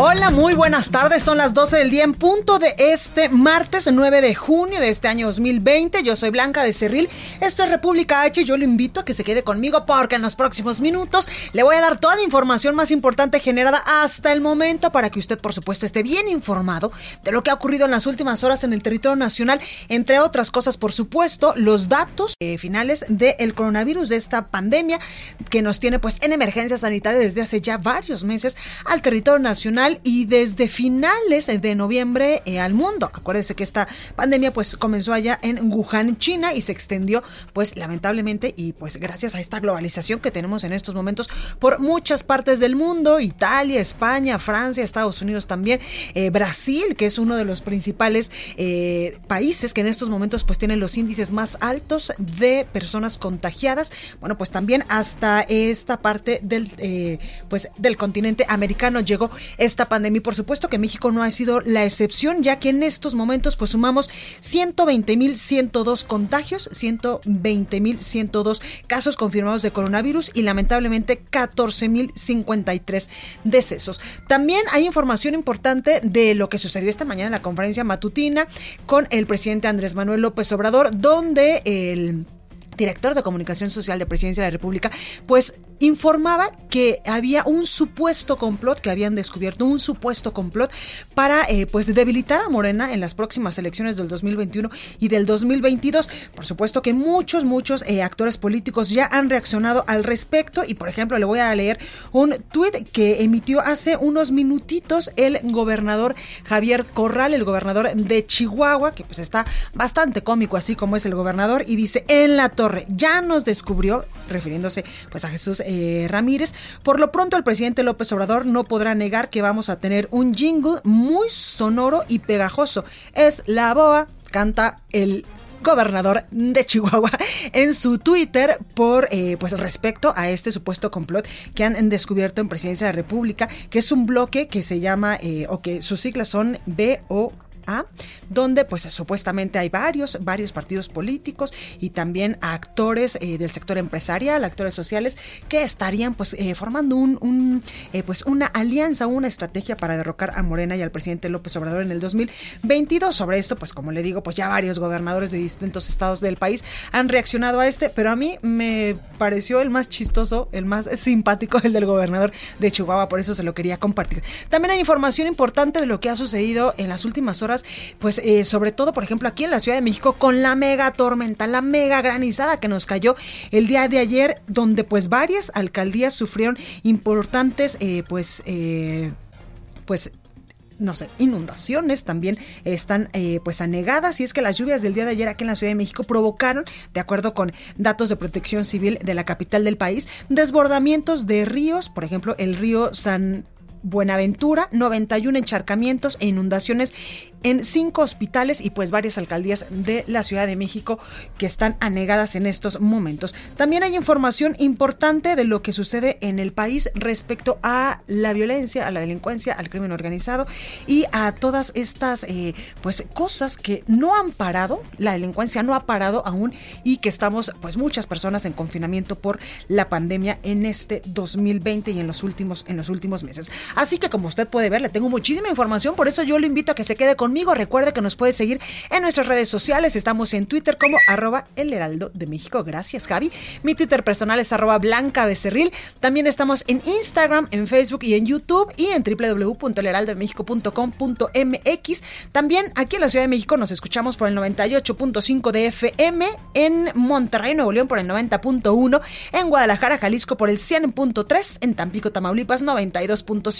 Hola, muy buenas tardes. Son las 12 del día en punto de este martes 9 de junio de este año 2020. Yo soy Blanca de Cerril. Esto es República H. Yo lo invito a que se quede conmigo porque en los próximos minutos le voy a dar toda la información más importante generada hasta el momento para que usted, por supuesto, esté bien informado de lo que ha ocurrido en las últimas horas en el territorio nacional. Entre otras cosas, por supuesto, los datos eh, finales del coronavirus, de esta pandemia que nos tiene pues en emergencia sanitaria desde hace ya varios meses al territorio nacional y desde finales de noviembre eh, al mundo. Acuérdense que esta pandemia pues comenzó allá en Wuhan, China y se extendió pues lamentablemente y pues gracias a esta globalización que tenemos en estos momentos por muchas partes del mundo, Italia, España, Francia, Estados Unidos también, eh, Brasil, que es uno de los principales eh, países que en estos momentos pues tienen los índices más altos de personas contagiadas. Bueno, pues también hasta esta parte del pues del continente americano llegó este esta pandemia. Por supuesto que México no ha sido la excepción, ya que en estos momentos pues sumamos 120.102 contagios, 120.102 casos confirmados de coronavirus y lamentablemente 14.053 decesos. También hay información importante de lo que sucedió esta mañana en la conferencia matutina con el presidente Andrés Manuel López Obrador, donde el director de comunicación social de Presidencia de la República, pues informaba que había un supuesto complot, que habían descubierto un supuesto complot para eh, pues debilitar a Morena en las próximas elecciones del 2021 y del 2022. Por supuesto que muchos, muchos eh, actores políticos ya han reaccionado al respecto y por ejemplo le voy a leer un tuit que emitió hace unos minutitos el gobernador Javier Corral, el gobernador de Chihuahua, que pues está bastante cómico así como es el gobernador y dice en la torre ya nos descubrió, refiriéndose pues a Jesús eh, Ramírez. Por lo pronto, el presidente López Obrador no podrá negar que vamos a tener un jingle muy sonoro y pegajoso. Es la boa, canta el gobernador de Chihuahua en su Twitter por eh, pues respecto a este supuesto complot que han descubierto en Presidencia de la República, que es un bloque que se llama eh, o que sus siglas son BO donde pues supuestamente hay varios, varios partidos políticos y también actores eh, del sector empresarial, actores sociales que estarían pues eh, formando un, eh, pues una alianza, una estrategia para derrocar a Morena y al presidente López Obrador en el 2022. Sobre esto, pues como le digo, pues ya varios gobernadores de distintos estados del país han reaccionado a este, pero a mí me pareció el más chistoso, el más simpático, el del gobernador de Chihuahua, por eso se lo quería compartir. También hay información importante de lo que ha sucedido en las últimas horas pues eh, sobre todo, por ejemplo, aquí en la Ciudad de México, con la mega tormenta, la mega granizada que nos cayó el día de ayer, donde pues varias alcaldías sufrieron importantes, eh, pues, eh, pues no sé, inundaciones también están pues anegadas. Y es que las lluvias del día de ayer aquí en la Ciudad de México provocaron, de acuerdo con datos de protección civil de la capital del país, desbordamientos de ríos, por ejemplo, el río San Buenaventura, 91 encharcamientos e inundaciones en cinco hospitales y pues varias alcaldías de la Ciudad de México que están anegadas en estos momentos. También hay información importante de lo que sucede en el país respecto a la violencia, a la delincuencia, al crimen organizado y a todas estas eh, pues cosas que no han parado, la delincuencia no ha parado aún y que estamos pues muchas personas en confinamiento por la pandemia en este 2020 y en los últimos en los últimos meses. Así que como usted puede ver, le tengo muchísima información, por eso yo le invito a que se quede conmigo. Recuerde que nos puede seguir en nuestras redes sociales. Estamos en Twitter como arroba el heraldo de México. Gracias, Javi. Mi Twitter personal es arroba blanca becerril. También estamos en Instagram, en Facebook y en YouTube y en www.elheraldodemexico.com.mx. También aquí en la Ciudad de México nos escuchamos por el 98.5 de FM, en Monterrey, Nuevo León por el 90.1, en Guadalajara, Jalisco por el 100.3, en Tampico, Tamaulipas 92.5,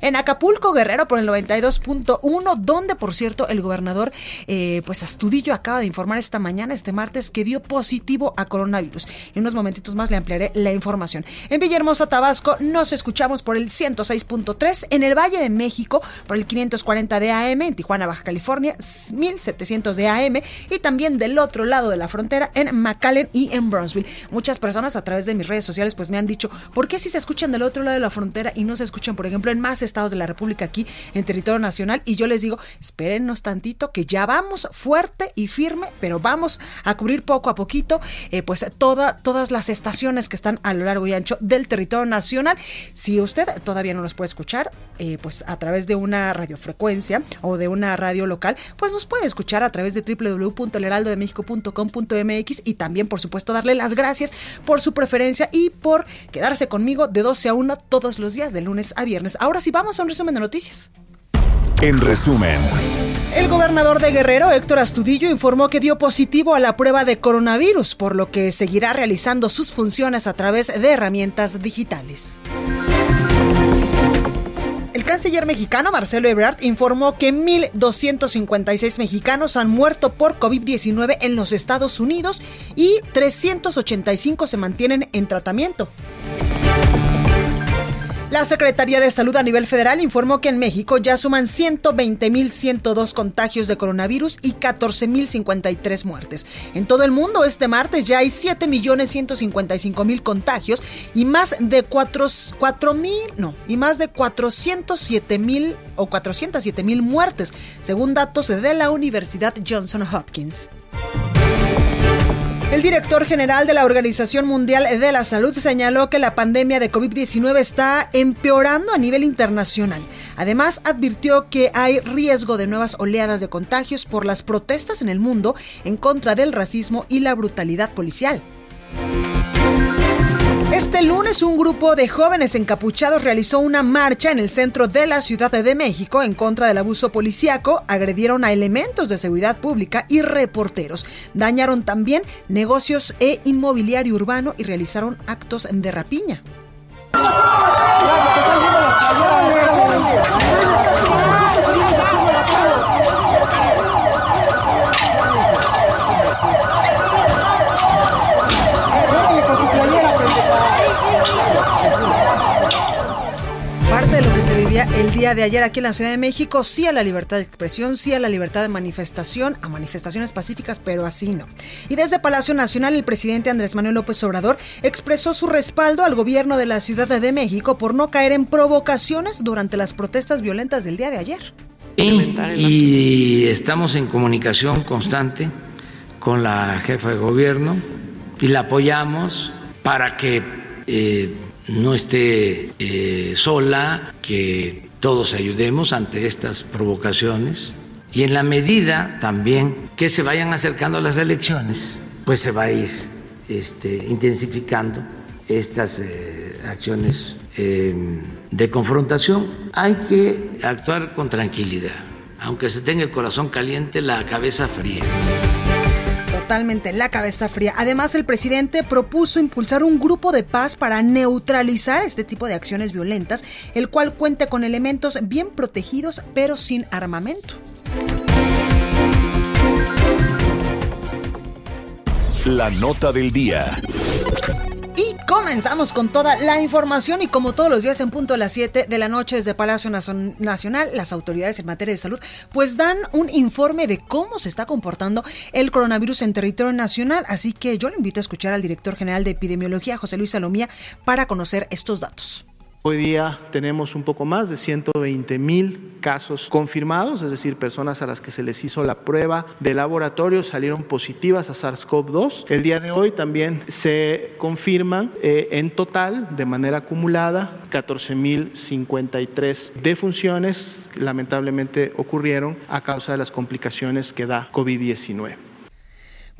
en Acapulco, Guerrero por el 92.1, donde por cierto el gobernador eh, pues Astudillo acaba de informar esta mañana, este martes, que dio positivo a coronavirus. En unos momentitos más le ampliaré la información. En Villahermosa, Tabasco, nos escuchamos por el 106.3, en el Valle de México por el 540 de AM, en Tijuana, Baja California, 1700 de AM y también del otro lado de la frontera en McAllen y en Brownsville. Muchas personas a través de mis redes sociales pues me han dicho, ¿por qué si se escuchan del otro lado de la frontera y no se escuchan, por ejemplo, en más estados de la República aquí en territorio nacional? Y yo les digo, espérennos tantito que ya vamos fuerte y firme, pero vamos a cubrir poco a poquito eh, pues toda, todas las estaciones que están a lo largo y ancho del territorio nacional. Si usted todavía no nos puede escuchar, eh, pues a través de una radiofrecuencia o de una radio local, pues nos puede escuchar a través de www.elheraldodemexico.com.mx y también, por supuesto, darle las gracias por su preferencia y por quedarse conmigo de 12 a 1 todos los días, de lunes a viernes. Ahora sí, vamos a un resumen de noticias. En resumen. El gobernador de Guerrero, Héctor Astudillo, informó que dio positivo a la prueba de coronavirus, por lo que seguirá realizando sus funciones a través de herramientas digitales. El canciller mexicano Marcelo Ebrard informó que 1.256 mexicanos han muerto por COVID-19 en los Estados Unidos y 385 se mantienen en tratamiento. La Secretaría de Salud a nivel federal informó que en México ya suman 120.102 contagios de coronavirus y 14.053 muertes. En todo el mundo este martes ya hay 7.155.000 contagios y más de 4.000, no, y más de 407.000 o 407.000 muertes, según datos de la Universidad Johnson Hopkins. El director general de la Organización Mundial de la Salud señaló que la pandemia de COVID-19 está empeorando a nivel internacional. Además, advirtió que hay riesgo de nuevas oleadas de contagios por las protestas en el mundo en contra del racismo y la brutalidad policial. Este lunes un grupo de jóvenes encapuchados realizó una marcha en el centro de la Ciudad de México en contra del abuso policíaco, agredieron a elementos de seguridad pública y reporteros, dañaron también negocios e inmobiliario urbano y realizaron actos de rapiña. Parte de lo que se vivía el día de ayer aquí en la Ciudad de México, sí a la libertad de expresión, sí a la libertad de manifestación, a manifestaciones pacíficas, pero así no. Y desde Palacio Nacional, el presidente Andrés Manuel López Obrador expresó su respaldo al gobierno de la Ciudad de México por no caer en provocaciones durante las protestas violentas del día de ayer. y estamos en comunicación constante con la jefa de gobierno y la apoyamos para que eh, no esté eh, sola, que todos ayudemos ante estas provocaciones y en la medida también que se vayan acercando las elecciones, pues se va a ir este, intensificando estas eh, acciones de confrontación. Hay que actuar con tranquilidad, aunque se tenga el corazón caliente, la cabeza fría totalmente la cabeza fría. Además, el presidente propuso impulsar un grupo de paz para neutralizar este tipo de acciones violentas, el cual cuente con elementos bien protegidos pero sin armamento. La nota del día. Comenzamos con toda la información y como todos los días en punto a las 7 de la noche desde Palacio Nacional, las autoridades en materia de salud pues dan un informe de cómo se está comportando el coronavirus en territorio nacional, así que yo le invito a escuchar al director general de epidemiología, José Luis Salomía, para conocer estos datos. Hoy día tenemos un poco más de 120 mil casos confirmados, es decir, personas a las que se les hizo la prueba de laboratorio salieron positivas a SARS-CoV-2. El día de hoy también se confirman eh, en total, de manera acumulada, 14 mil 53 defunciones lamentablemente ocurrieron a causa de las complicaciones que da COVID-19.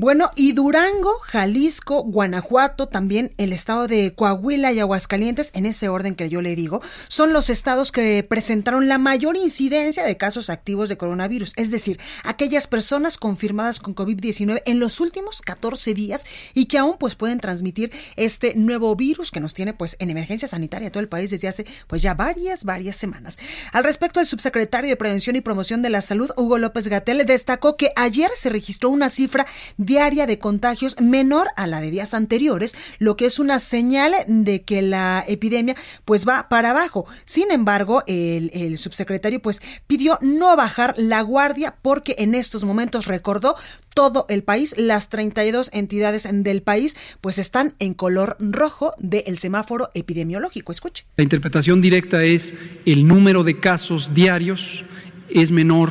Bueno, y Durango, Jalisco, Guanajuato, también el estado de Coahuila y Aguascalientes, en ese orden que yo le digo, son los estados que presentaron la mayor incidencia de casos activos de coronavirus, es decir, aquellas personas confirmadas con COVID-19 en los últimos 14 días y que aún pues pueden transmitir este nuevo virus que nos tiene pues en emergencia sanitaria todo el país desde hace pues ya varias, varias semanas. Al respecto, el subsecretario de Prevención y Promoción de la Salud, Hugo López Gatel, destacó que ayer se registró una cifra diaria de contagios menor a la de días anteriores, lo que es una señal de que la epidemia pues va para abajo. Sin embargo, el, subsecretario pues pidió no bajar la guardia porque en estos momentos recordó todo el país, las 32 entidades del país pues están en color rojo del semáforo epidemiológico. Escuche. La interpretación directa es el número de casos diarios es menor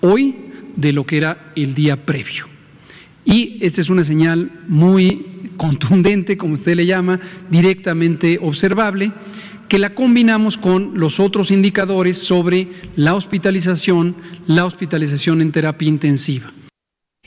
hoy de lo que era el día previo. Y esta es una señal muy contundente, como usted le llama, directamente observable, que la combinamos con los otros indicadores sobre la hospitalización, la hospitalización en terapia intensiva.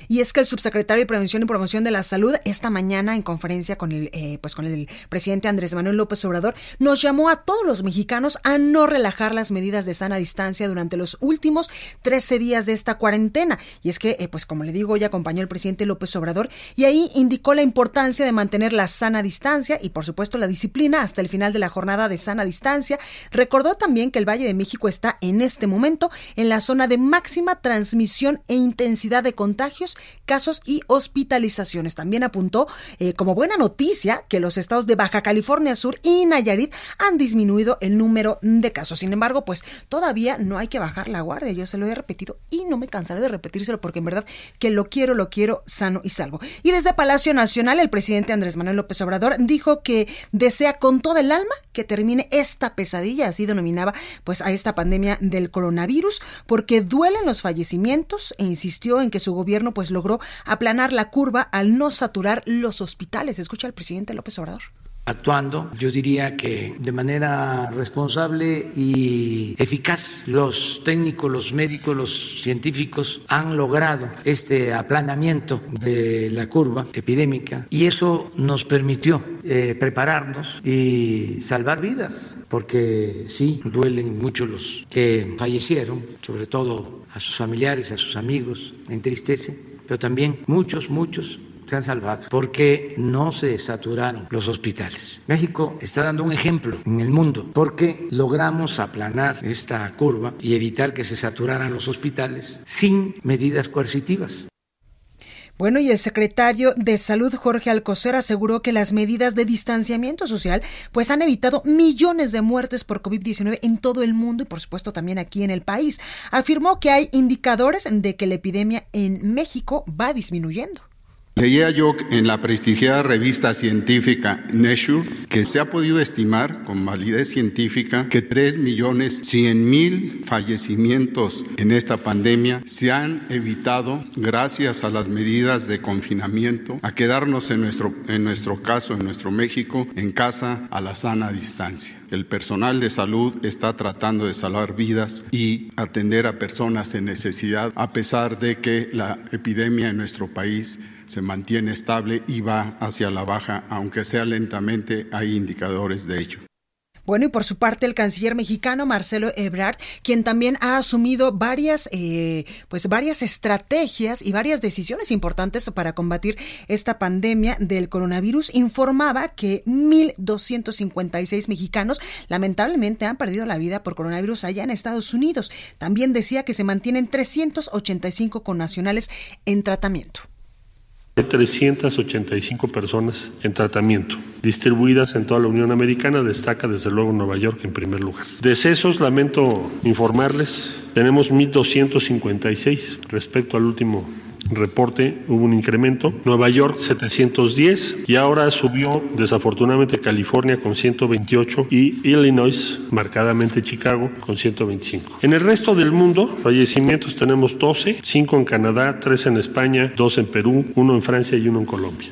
Y es que el subsecretario de Prevención y Promoción de la Salud esta mañana en conferencia con el, eh, pues con el presidente Andrés Manuel López Obrador nos llamó a todos los mexicanos a no relajar las medidas de sana distancia durante los últimos 13 días de esta cuarentena. Y es que, eh, pues como le digo, hoy acompañó el presidente López Obrador y ahí indicó la importancia de mantener la sana distancia y por supuesto la disciplina hasta el final de la jornada de sana distancia. Recordó también que el Valle de México está en este momento en la zona de máxima transmisión e intensidad de contagios casos y hospitalizaciones. También apuntó eh, como buena noticia que los estados de Baja California Sur y Nayarit han disminuido el número de casos. Sin embargo, pues todavía no hay que bajar la guardia. Yo se lo he repetido y no me cansaré de repetírselo porque en verdad que lo quiero, lo quiero sano y salvo. Y desde Palacio Nacional, el presidente Andrés Manuel López Obrador dijo que desea con todo el alma que termine esta pesadilla, así denominaba pues a esta pandemia del coronavirus, porque duelen los fallecimientos e insistió en que su gobierno pues logró aplanar la curva al no saturar los hospitales. Escucha al presidente López Obrador actuando, yo diría que de manera responsable y eficaz. Los técnicos, los médicos, los científicos han logrado este aplanamiento de la curva epidémica y eso nos permitió eh, prepararnos y salvar vidas, porque sí, duelen mucho los que fallecieron, sobre todo a sus familiares, a sus amigos, entristece pero también muchos, muchos se han salvado porque no se saturaron los hospitales. México está dando un ejemplo en el mundo porque logramos aplanar esta curva y evitar que se saturaran los hospitales sin medidas coercitivas. Bueno, y el secretario de Salud, Jorge Alcocer, aseguró que las medidas de distanciamiento social pues han evitado millones de muertes por COVID-19 en todo el mundo y por supuesto también aquí en el país. Afirmó que hay indicadores de que la epidemia en México va disminuyendo. Leía yo en la prestigiada revista científica Nature que se ha podido estimar con validez científica que 3 millones 100 mil fallecimientos en esta pandemia se han evitado gracias a las medidas de confinamiento, a quedarnos en nuestro, en nuestro caso, en nuestro México, en casa a la sana distancia. El personal de salud está tratando de salvar vidas y atender a personas en necesidad, a pesar de que la epidemia en nuestro país se mantiene estable y va hacia la baja, aunque sea lentamente, hay indicadores de ello. Bueno, y por su parte el canciller mexicano Marcelo Ebrard, quien también ha asumido varias, eh, pues varias estrategias y varias decisiones importantes para combatir esta pandemia del coronavirus, informaba que 1.256 mexicanos lamentablemente han perdido la vida por coronavirus allá en Estados Unidos. También decía que se mantienen 385 connacionales en tratamiento. 385 personas en tratamiento, distribuidas en toda la Unión Americana, destaca desde luego Nueva York en primer lugar. Decesos, lamento informarles, tenemos 1.256 respecto al último reporte hubo un incremento. Nueva York 710 y ahora subió desafortunadamente California con 128 y Illinois, marcadamente Chicago, con 125. En el resto del mundo, fallecimientos tenemos 12, 5 en Canadá, 3 en España, 2 en Perú, 1 en Francia y 1 en Colombia.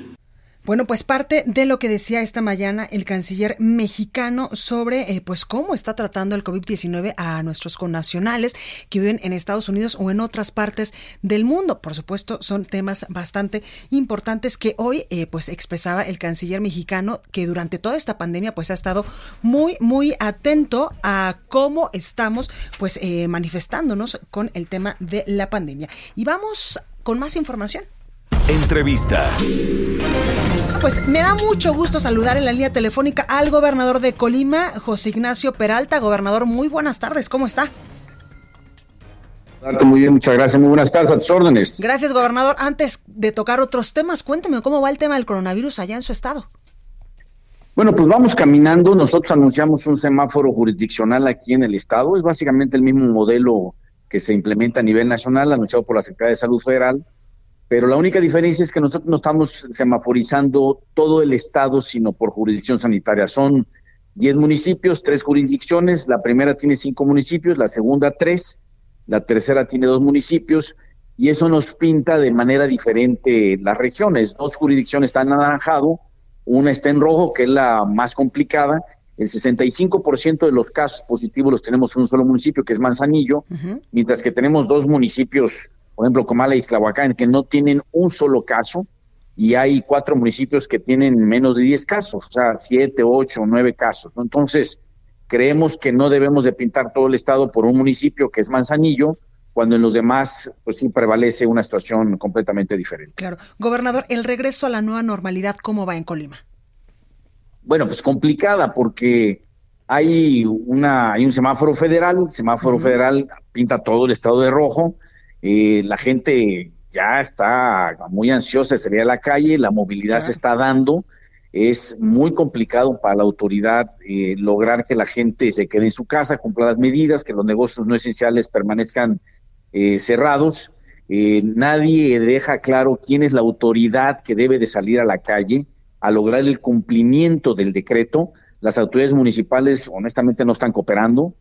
Bueno, pues parte de lo que decía esta mañana el canciller mexicano sobre eh, pues cómo está tratando el COVID-19 a nuestros connacionales que viven en Estados Unidos o en otras partes del mundo. Por supuesto, son temas bastante importantes que hoy eh, pues expresaba el canciller mexicano que durante toda esta pandemia pues ha estado muy muy atento a cómo estamos pues eh, manifestándonos con el tema de la pandemia. Y vamos con más información. Entrevista. Pues me da mucho gusto saludar en la línea telefónica al gobernador de Colima, José Ignacio Peralta. Gobernador, muy buenas tardes, ¿cómo está? Muy bien, muchas gracias. Muy buenas tardes, a tus órdenes. Gracias, gobernador. Antes de tocar otros temas, cuénteme cómo va el tema del coronavirus allá en su estado. Bueno, pues vamos caminando. Nosotros anunciamos un semáforo jurisdiccional aquí en el estado. Es básicamente el mismo modelo que se implementa a nivel nacional, anunciado por la Secretaría de Salud Federal pero la única diferencia es que nosotros no estamos semaforizando todo el estado, sino por jurisdicción sanitaria. Son 10 municipios, tres jurisdicciones, la primera tiene cinco municipios, la segunda tres, la tercera tiene dos municipios, y eso nos pinta de manera diferente las regiones. Dos jurisdicciones están anaranjado, una está en rojo, que es la más complicada, el 65% de los casos positivos los tenemos en un solo municipio, que es Manzanillo, mientras que tenemos dos municipios por ejemplo, Comala y Ixtlahuacán, que no tienen un solo caso, y hay cuatro municipios que tienen menos de 10 casos, o sea, siete, ocho, nueve casos. Entonces, creemos que no debemos de pintar todo el estado por un municipio que es Manzanillo, cuando en los demás, pues sí prevalece una situación completamente diferente. Claro. Gobernador, el regreso a la nueva normalidad, ¿cómo va en Colima? Bueno, pues complicada porque hay una hay un semáforo federal, el semáforo federal pinta todo el estado de rojo, eh, la gente ya está muy ansiosa de salir a la calle, la movilidad se está dando, es muy complicado para la autoridad eh, lograr que la gente se quede en su casa, cumpla las medidas, que los negocios no esenciales permanezcan eh, cerrados. nadie deja claro quién es la autoridad que debe de salir a la calle a lograr el cumplimiento del decreto. Las autoridades municipales honestamente no están cooperando,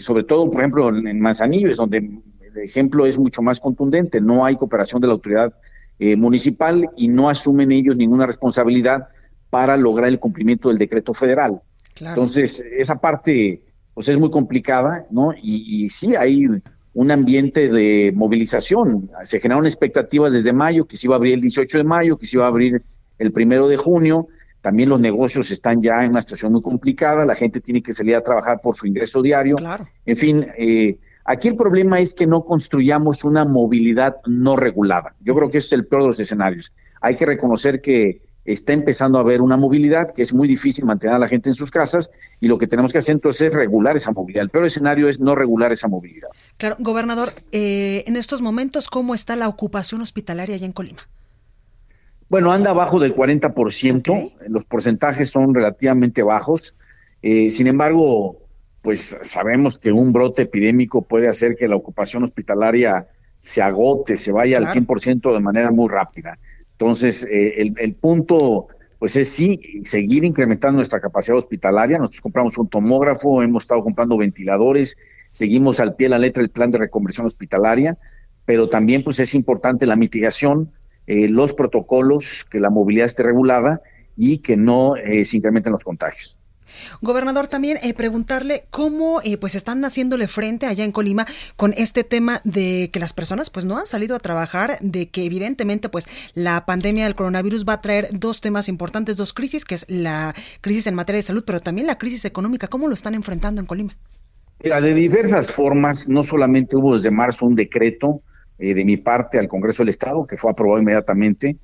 sobre todo, por ejemplo, en Manzanillo, es donde ejemplo es mucho más contundente. No hay cooperación de la autoridad eh, municipal y no asumen ellos ninguna responsabilidad para lograr el cumplimiento del decreto federal. Entonces, esa parte pues es muy complicada, ¿no? Y, y, sí hay un ambiente de movilización. Se generaron expectativas desde mayo, que se iba a abrir el 18 de mayo, que se iba a abrir el primero de junio. También los negocios están ya en una situación muy complicada, la gente tiene que salir a trabajar por su ingreso diario. En fin, eh, Aquí el problema es que no construyamos una movilidad no regulada. Yo creo que ese es el peor de los escenarios. Hay que reconocer que está empezando a haber una movilidad que es muy difícil mantener a la gente en sus casas y lo que tenemos que hacer entonces es regular esa movilidad. El peor escenario es no regular esa movilidad. Claro, gobernador, eh, en estos momentos, ¿cómo está la ocupación hospitalaria allá en Colima? Bueno, anda abajo del 40%, los porcentajes son relativamente bajos. Eh, sin embargo, pues sabemos que un brote epidémico puede hacer que la ocupación hospitalaria se agote, se vaya al 100% de manera muy rápida. Entonces, eh, el, el, punto, pues es sí, seguir incrementando nuestra capacidad hospitalaria. Nosotros compramos un tomógrafo, hemos estado comprando ventiladores, seguimos al pie de la letra el plan de reconversión hospitalaria, pero también pues es importante la mitigación, eh, los protocolos, que la movilidad esté regulada y que no eh, se incrementen los contagios. Gobernador, también eh, preguntarle cómo eh, pues están haciéndole frente allá en Colima con este tema de que las personas pues no han salido a trabajar, de que evidentemente pues la pandemia del coronavirus va a traer dos temas importantes, dos crisis, que es la crisis en materia de salud, pero también la crisis económica. ¿Cómo lo están enfrentando en Colima? Mira, de diversas formas, no solamente hubo desde marzo un decreto eh, de mi parte al Congreso del Estado, que fue aprobado inmediatamente,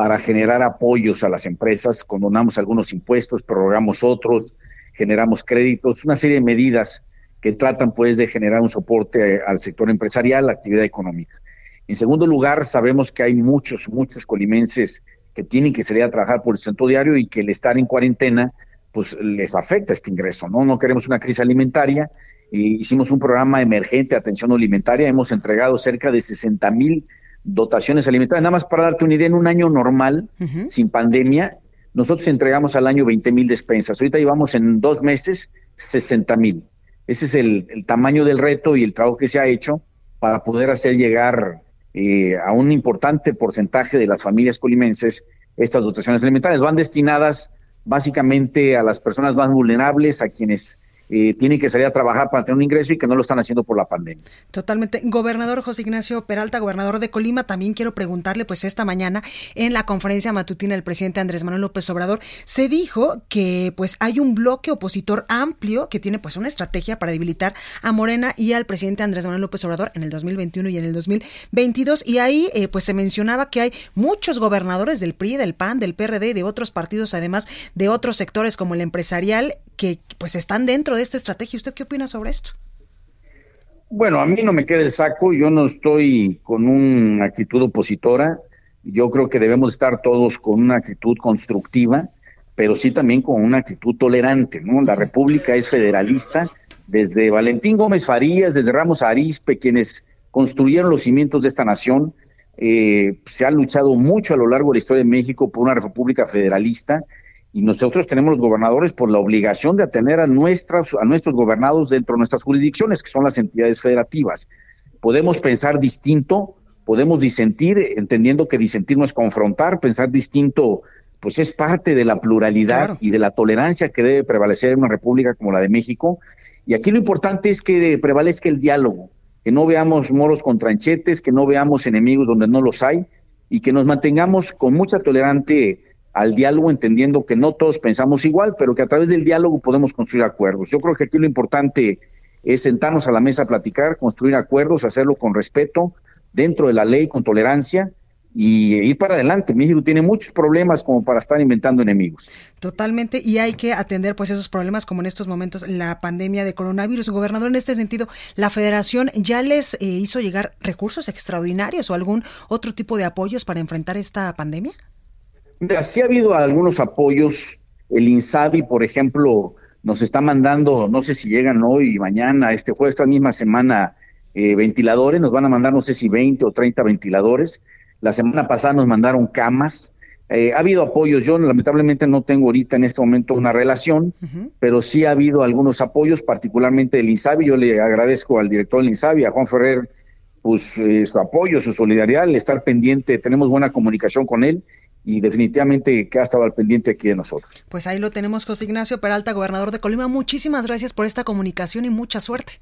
para generar apoyos a las empresas, condonamos algunos impuestos, prorrogamos otros, generamos créditos, una serie de medidas que tratan pues de generar un soporte al sector empresarial, la actividad económica. En segundo lugar, sabemos que hay muchos, muchos colimenses que tienen que salir a trabajar por el centro diario y que el estar en cuarentena pues les afecta este ingreso, ¿no? No queremos una crisis alimentaria. hicimos un programa emergente de atención alimentaria, hemos entregado cerca de 60 mil dotaciones alimentarias. Nada más para darte una idea, en un año normal, sin pandemia, nosotros entregamos al año 20 mil despensas. Ahorita llevamos en dos meses 60 mil. Ese es el, tamaño del reto y el trabajo que se ha hecho para poder hacer llegar eh, a un importante porcentaje de las familias colimenses estas dotaciones alimentarias. Van destinadas básicamente a las personas más vulnerables, a quienes eh, tienen que salir a trabajar para tener un ingreso y que no lo están haciendo por la pandemia. Totalmente. Gobernador José Ignacio Peralta, gobernador de Colima, también quiero preguntarle, pues esta mañana en la conferencia matutina del presidente Andrés Manuel López Obrador, se dijo que pues hay un bloque opositor amplio que tiene pues una estrategia para debilitar a Morena y al presidente Andrés Manuel López Obrador en el 2021 y en el 2022. Y ahí eh, pues se mencionaba que hay muchos gobernadores del PRI, del PAN, del PRD y de otros partidos, además de otros sectores como el empresarial, que pues están dentro de esta estrategia. ¿Usted qué opina sobre esto? Bueno, a mí no me queda el saco, yo no estoy con una actitud opositora, yo creo que debemos estar todos con una actitud constructiva, pero sí también con una actitud tolerante, ¿no? La República es federalista, desde Valentín Gómez Farías, desde Ramos Arispe, quienes construyeron los cimientos de esta nación, eh, se ha luchado mucho a lo largo de la historia de México por una república federalista, y nosotros tenemos los gobernadores por la obligación de atender a, nuestras, a nuestros gobernados dentro de nuestras jurisdicciones, que son las entidades federativas. Podemos pensar distinto, podemos disentir, entendiendo que disentir no es confrontar, pensar distinto, pues es parte de la pluralidad y de la tolerancia que debe prevalecer en una república como la de México. Y aquí lo importante es que prevalezca el diálogo, que no veamos moros con tranchetes, que no veamos enemigos donde no los hay y que nos mantengamos con mucha tolerante al diálogo, entendiendo que no todos pensamos igual, pero que a través del diálogo podemos construir acuerdos. Yo creo que aquí lo importante es sentarnos a la mesa a platicar, construir acuerdos, hacerlo con respeto, dentro de la ley, con tolerancia, y ir para adelante. México tiene muchos problemas como para estar inventando enemigos. Totalmente, y hay que atender pues esos problemas como en estos momentos la pandemia de coronavirus. Gobernador, en este sentido, ¿la federación ya les eh, hizo llegar recursos extraordinarios o algún otro tipo de apoyos para enfrentar esta pandemia? Mira, sí ha habido algunos apoyos. El INSABI, por ejemplo, nos está mandando, no sé si llegan hoy, mañana, este jueves, esta misma semana, eh, ventiladores. Nos van a mandar, no sé si 20 o 30 ventiladores. La semana pasada nos mandaron camas. Eh, ha habido apoyos. Yo lamentablemente no tengo ahorita en este momento una relación, pero sí ha habido algunos apoyos, particularmente del INSABI. Yo le agradezco al director del INSABI, a Juan Ferrer, pues eh, su apoyo, su solidaridad, el estar pendiente. Tenemos buena comunicación con él y definitivamente que ha estado al pendiente aquí de nosotros. Pues ahí lo tenemos, José Ignacio Peralta, gobernador de Colima. Muchísimas gracias por esta comunicación y mucha suerte.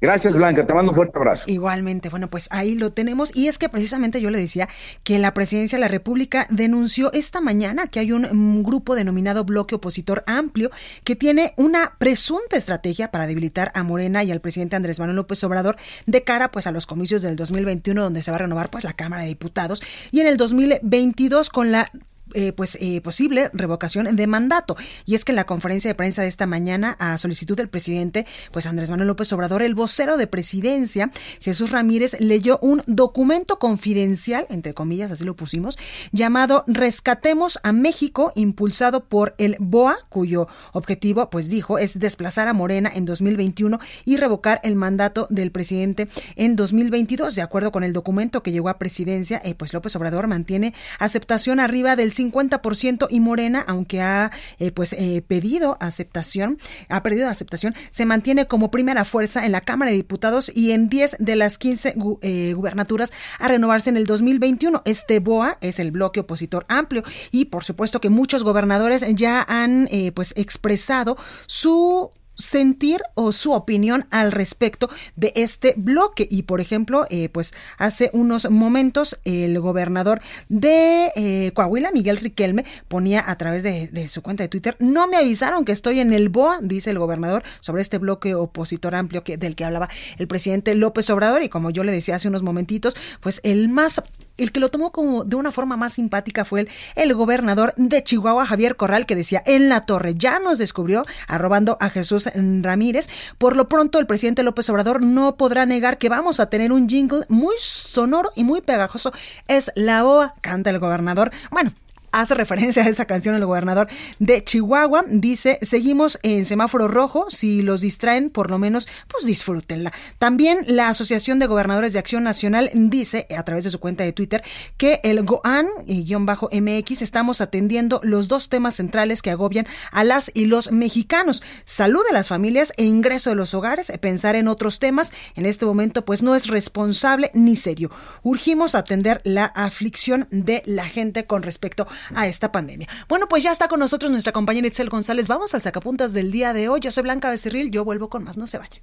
Gracias, Blanca. Te mando un fuerte abrazo. Igualmente. Bueno, pues ahí lo tenemos. Y es que precisamente yo le decía que la presidencia de la República denunció esta mañana que hay un, grupo denominado Bloque Opositor Amplio que tiene una presunta estrategia para debilitar a Morena y al presidente Andrés Manuel López Obrador de cara pues a los comicios del 2021 donde se va a renovar pues la Cámara de Diputados y en el 2022 con la eh, pues eh, posible revocación de mandato. Y es que en la conferencia de prensa de esta mañana, a solicitud del presidente, pues Andrés Manuel López Obrador, el vocero de presidencia, Jesús Ramírez, leyó un documento confidencial, entre comillas, así lo pusimos, llamado Rescatemos a México, impulsado por el BOA, cuyo objetivo, pues dijo, es desplazar a Morena en 2021 y revocar el mandato del presidente en 2022. De acuerdo con el documento que llegó a presidencia, eh, pues López Obrador mantiene aceptación arriba del 50% y Morena, aunque ha eh, pues eh, pedido aceptación, ha perdido aceptación, se mantiene como primera fuerza en la Cámara de Diputados y en 10 de las 15 eh, gubernaturas a renovarse en el 2021. Este BOA es el bloque opositor amplio y por supuesto que muchos gobernadores ya han pues expresado su sentir o su opinión al respecto de este bloque. Y por ejemplo, eh, pues hace unos momentos el gobernador de eh, Coahuila, Miguel Riquelme, ponía a través de, su cuenta de Twitter, no me avisaron que estoy en el BOA, dice el gobernador, sobre este bloque opositor amplio que, del que hablaba el presidente López Obrador. Y como yo le decía hace unos momentitos, pues el más el que lo tomó como de una forma más simpática fue el, gobernador de Chihuahua, Javier Corral, que decía, en la torre ya nos descubrió, arrobando a Jesús Ramírez. Por lo pronto, el presidente López Obrador no podrá negar que vamos a tener un jingle muy sonoro y muy pegajoso. Es la OA, canta el gobernador. Bueno, hace referencia a esa canción el gobernador de Chihuahua. Dice, seguimos en semáforo rojo, si los distraen, por lo menos, pues disfrútenla. También la Asociación de Gobernadores de Acción Nacional dice, a través de su cuenta de Twitter, que el GOAN-MX estamos atendiendo los dos temas centrales que agobian a las y los mexicanos. Salud de las familias e ingreso de los hogares. Pensar en otros temas en este momento pues no es responsable ni serio. Urgimos atender la aflicción de la gente con respecto a esta pandemia. Bueno, pues ya está con nosotros nuestra compañera Itzel González. Vamos al sacapuntas del día de hoy. Yo soy Blanca Becerril, yo vuelvo con más, no se vayan.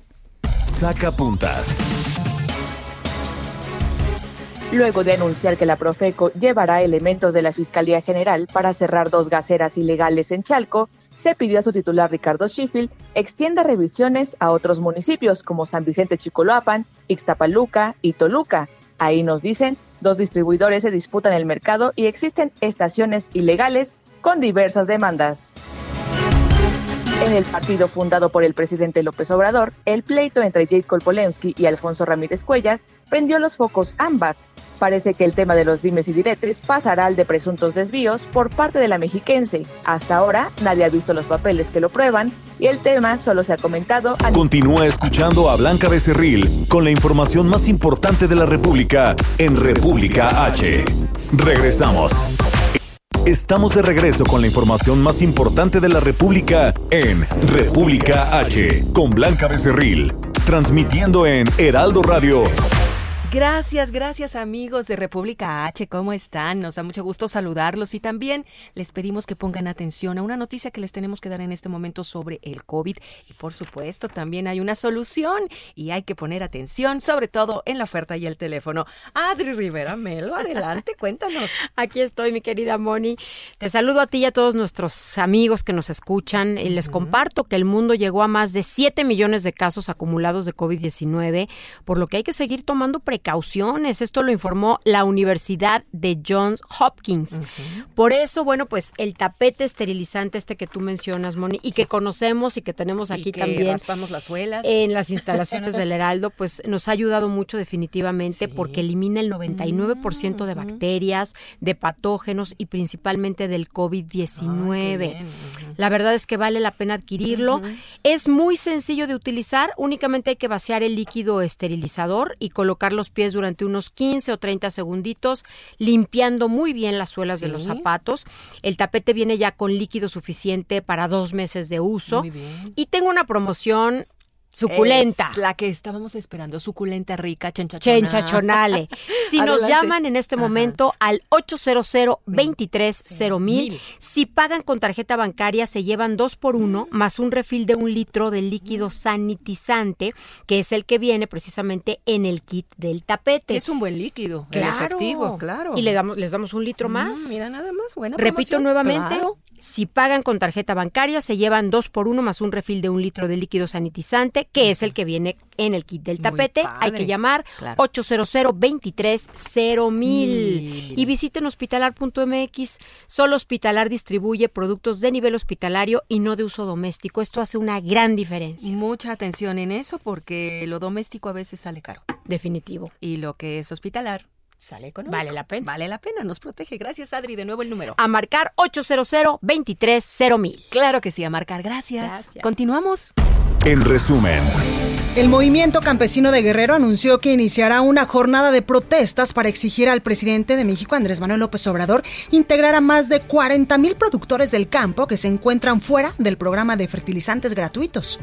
Sacapuntas. Luego de anunciar que la Profeco llevará elementos de la Fiscalía General para cerrar dos gaseras ilegales en Chalco, se pidió a su titular Ricardo Sheffield extienda revisiones a otros municipios como San Vicente Chicoloapan, Ixtapaluca y Toluca. Ahí nos dicen Dos distribuidores se disputan el mercado y existen estaciones ilegales con diversas demandas. En el partido fundado por el presidente López Obrador, el pleito entre Jade Kolpolensky y Alfonso Ramírez Cuellar prendió los focos ámbar. Parece que el tema de los dimes y diretes pasará al de presuntos desvíos por parte de la mexiquense. Hasta ahora nadie ha visto los papeles que lo prueban y el tema solo se ha comentado. A... Continúa escuchando a Blanca Becerril con la información más importante de la República en República H. Regresamos. Estamos de regreso con la información más importante de la República en República H con Blanca Becerril, transmitiendo en Heraldo Radio Gracias, gracias amigos de República H, ¿cómo están? Nos da mucho gusto saludarlos y también les pedimos que pongan atención a una noticia que les tenemos que dar en este momento sobre el COVID y por supuesto también hay una solución y hay que poner atención, sobre todo en la oferta y el teléfono. Adri Rivera Melo, adelante, cuéntanos. Aquí estoy, mi querida Moni. Te saludo a ti y a todos nuestros amigos que nos escuchan y les comparto que el mundo llegó a más de 7 millones de casos acumulados de COVID-19, por lo que hay que seguir tomando precauciones precauciones. Esto lo informó la Universidad de Johns Hopkins. Por eso, bueno, pues el tapete esterilizante este que tú mencionas, Moni, y que conocemos y que tenemos aquí también. Raspamos las suelas. En las instalaciones del Heraldo, pues nos ha ayudado mucho definitivamente porque elimina el 99% de bacterias, de patógenos y principalmente del COVID-19. La verdad es que vale la pena adquirirlo. Es muy sencillo de utilizar, únicamente hay que vaciar el líquido esterilizador y colocar los pies durante unos 15 o 30 segunditos, limpiando muy bien las suelas de los zapatos. El tapete viene ya con líquido suficiente para dos meses de uso. Y tengo una promoción Suculenta. la que estábamos esperando, suculenta, rica, chenchachonale. Chenchachonale. Si nos llaman en este momento al 800 mil si pagan con tarjeta bancaria se llevan dos por uno mm. más un refil de un litro de líquido sanitizante, que es el que viene precisamente en el kit del tapete. Es un buen líquido, claro. efectivo, claro. Y le damos, les damos un litro mm, más. mira nada más, buena Repito nuevamente, si pagan con tarjeta bancaria se llevan dos por uno más un refil de un litro de líquido sanitizante que es el que viene en el kit del tapete. Hay que llamar 800 23 mil y visiten hospitalar.mx. Solo Hospitalar distribuye productos de nivel hospitalario y no de uso doméstico. Esto hace una gran diferencia. Mucha atención en eso porque lo doméstico a veces sale caro. Definitivo. Y lo que es hospitalar sale con Vale la pena. Vale la pena, nos protege. Gracias, Adri. De nuevo el número. A marcar 800 23 mil. Claro que sí, a marcar. Gracias. Continuamos. En resumen. El movimiento campesino de Guerrero anunció que iniciará una jornada de protestas para exigir al presidente de México, Andrés Manuel López Obrador, integrar a más de 40 mil productores del campo que se encuentran fuera del programa de fertilizantes gratuitos.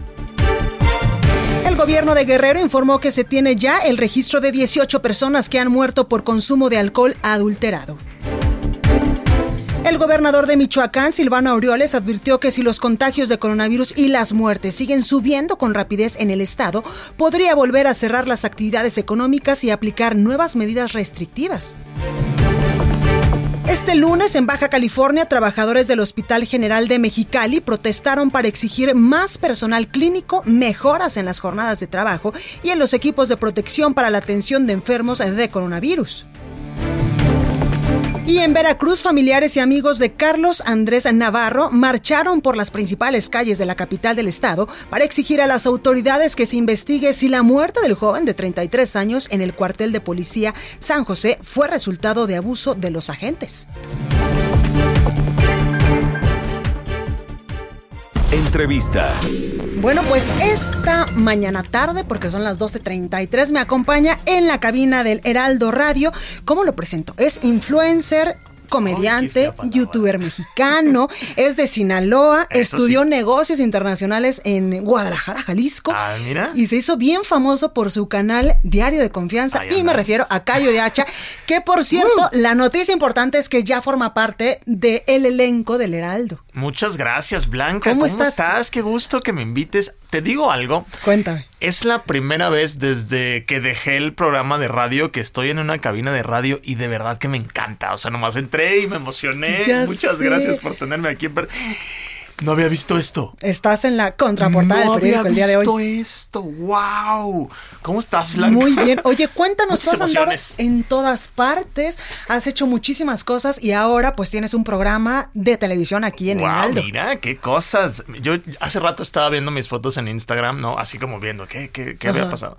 El gobierno de Guerrero informó que se tiene ya el registro de 18 personas que han muerto por consumo de alcohol adulterado. El gobernador de Michoacán, Silvano Aureoles, advirtió que si los contagios de coronavirus y las muertes siguen subiendo con rapidez en el estado, podría volver a cerrar las actividades económicas y aplicar nuevas medidas restrictivas. Este lunes en Baja California, trabajadores del Hospital General de Mexicali protestaron para exigir más personal clínico, mejoras en las jornadas de trabajo y en los equipos de protección para la atención de enfermos de coronavirus. Y en Veracruz, familiares y amigos de Carlos Andrés Navarro marcharon por las principales calles de la capital del estado para exigir a las autoridades que se investigue si la muerte del joven de 33 años en el cuartel de policía San José fue resultado de abuso de los agentes. Entrevista. Bueno, pues esta mañana tarde, porque son las 12.33, me acompaña en la cabina del Heraldo Radio. ¿Cómo lo presento? Es influencer, comediante, youtuber mexicano, es de Sinaloa, estudió negocios internacionales en Guadalajara, Jalisco. Ah, mira. Y se hizo bien famoso por su canal Diario de Confianza. y me refiero a Cayo de Hacha, que por cierto, Uh. la noticia importante es que ya forma parte del elenco del Heraldo. Muchas gracias, Blanca. ¿Cómo ¿Cómo, estás? estás? Qué gusto que me invites. Te digo algo. Cuéntame. Es la primera vez desde que dejé el programa de radio que estoy en una cabina de radio y de verdad que me encanta. O sea, nomás entré y me emocioné. Ya Muchas sé. gracias por tenerme aquí. No había visto esto. Estás en la contraportada no del periódico había el día de hoy. visto esto. ¡Wow! ¿Cómo estás, Blanca? Muy bien. Oye, cuéntanos, tú has andado en todas partes, has hecho muchísimas cosas y ahora pues tienes un programa de televisión aquí en Wow, Heraldo. mira, qué cosas. Yo hace rato estaba viendo mis fotos en Instagram, ¿no? Así como viendo qué, qué, qué había pasado.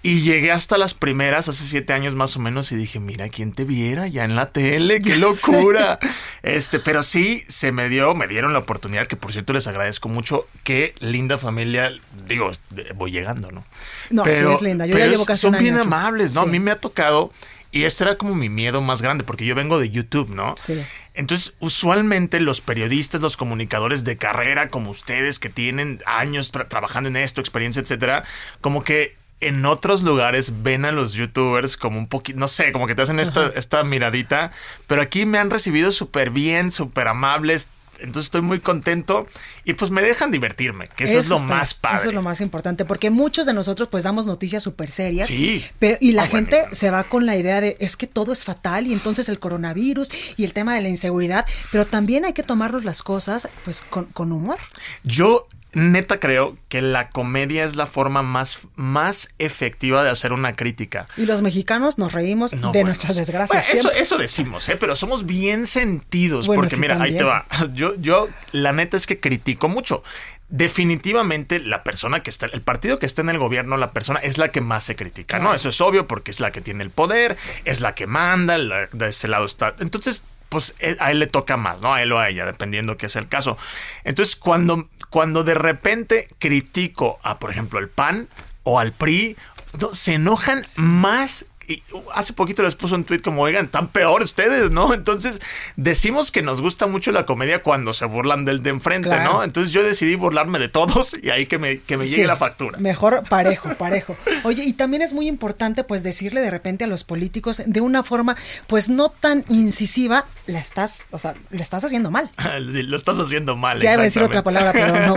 Y llegué hasta las primeras, hace siete años más o menos, y dije, mira, ¿quién te viera ya en la tele? ¡Qué locura! Este, pero sí, se me dio, me dieron la oportunidad, que por cierto les agradezco mucho. Qué linda familia, digo, voy llegando, ¿no? No, sí es linda. Yo ya llevo casi Son un bien amables, ¿no? Sí. A mí me ha tocado, y este era como mi miedo más grande, porque yo vengo de YouTube, ¿no? Sí. Entonces, usualmente los periodistas, los comunicadores de carrera como ustedes que tienen años tra- trabajando en esto, experiencia, etcétera, como que en otros lugares ven a los youtubers como un poquito, no sé, como que te hacen esta, esta miradita, pero aquí me han recibido súper bien, súper amables, entonces estoy muy contento y pues me dejan divertirme, que eso, es lo está- más padre. Eso es lo más importante, porque muchos de nosotros pues damos noticias súper serias. Sí. Pero, y la Ah, bueno, gente se va con la idea de es que todo es fatal y entonces el coronavirus y el tema de la inseguridad, pero también hay que tomarnos las cosas pues con, con humor. Yo neta creo que la comedia es la forma más, más efectiva de hacer una crítica. Y los mexicanos nos reímos No, de bueno. nuestras desgracias. Bueno, eso, eso decimos, ¿eh? Pero somos bien sentidos. Bueno, porque sí, mira, ahí te va. Yo, yo, la neta es que critico mucho. Definitivamente la persona que está, el partido que está en el gobierno, la persona es la que más se critica, ¿no? Eso es obvio porque es la que tiene el poder, es la que manda, la- de ese lado está. Entonces, pues eh, a él le toca más, ¿no? A él o a ella, dependiendo qué es el caso. Entonces, cuando, cuando de repente critico a, por ejemplo, el PAN o al PRI, no, se enojan más. Y hace poquito les puso un tweet como, oigan, están peor ustedes, ¿no? Entonces, decimos que nos gusta mucho la comedia cuando se burlan del de enfrente, Claro. ¿no? Entonces yo decidí burlarme de todos y ahí que me, que me llegue Sí, la factura. Mejor parejo, parejo. Oye, y también es muy importante pues decirle de repente a los políticos de una forma pues no tan incisiva, la estás, o sea, le estás haciendo mal. Sí, Lo estás haciendo mal. Ya iba a decir otra palabra, pero no.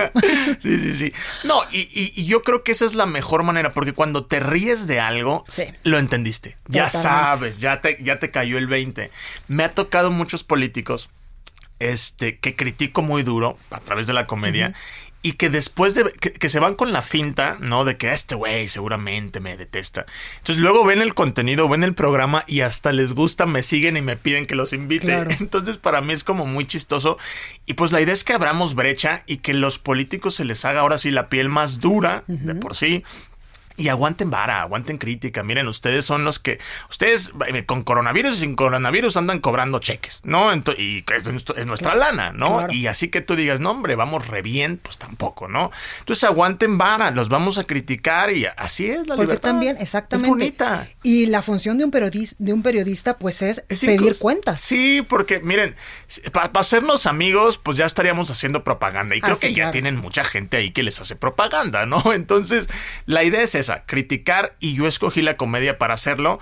sí, sí, sí. No, y, y- y yo creo que esa es la mejor manera, porque cuando te ríes de algo, lo entendiste. Ya Totalmente. sabes, ya te, ya te cayó el 20. Me ha tocado muchos políticos este, que critico muy duro a través de la comedia. Y que después de que, que se van con la finta, ¿no? De que este güey seguramente me detesta. Entonces luego ven el contenido, ven el programa y hasta les gusta, me siguen y me piden que los invite. Claro. Entonces para mí es como muy chistoso. Y pues la idea es que abramos brecha y que los políticos se les haga ahora sí la piel más dura de por sí. Y aguanten vara, aguanten crítica. Miren, ustedes son los que. Ustedes eh, con coronavirus y sin coronavirus andan cobrando cheques, ¿no? Ento- y es, es nuestra lana, ¿no? Claro. Y así que tú digas, no, hombre, vamos re bien, pues tampoco, ¿no? Entonces aguanten vara, los vamos a criticar y así es la Porque libertad. también, exactamente. Es bonita. Y la función de un periodista, de un periodista pues es, Es pedir cuentas. Sí, porque miren, para hacernos amigos, pues ya estaríamos haciendo propaganda. Y creo Ah, que ya claro. tienen mucha gente ahí que les hace propaganda, ¿no? Entonces, la idea es esa, criticar y yo escogí la comedia para hacerlo.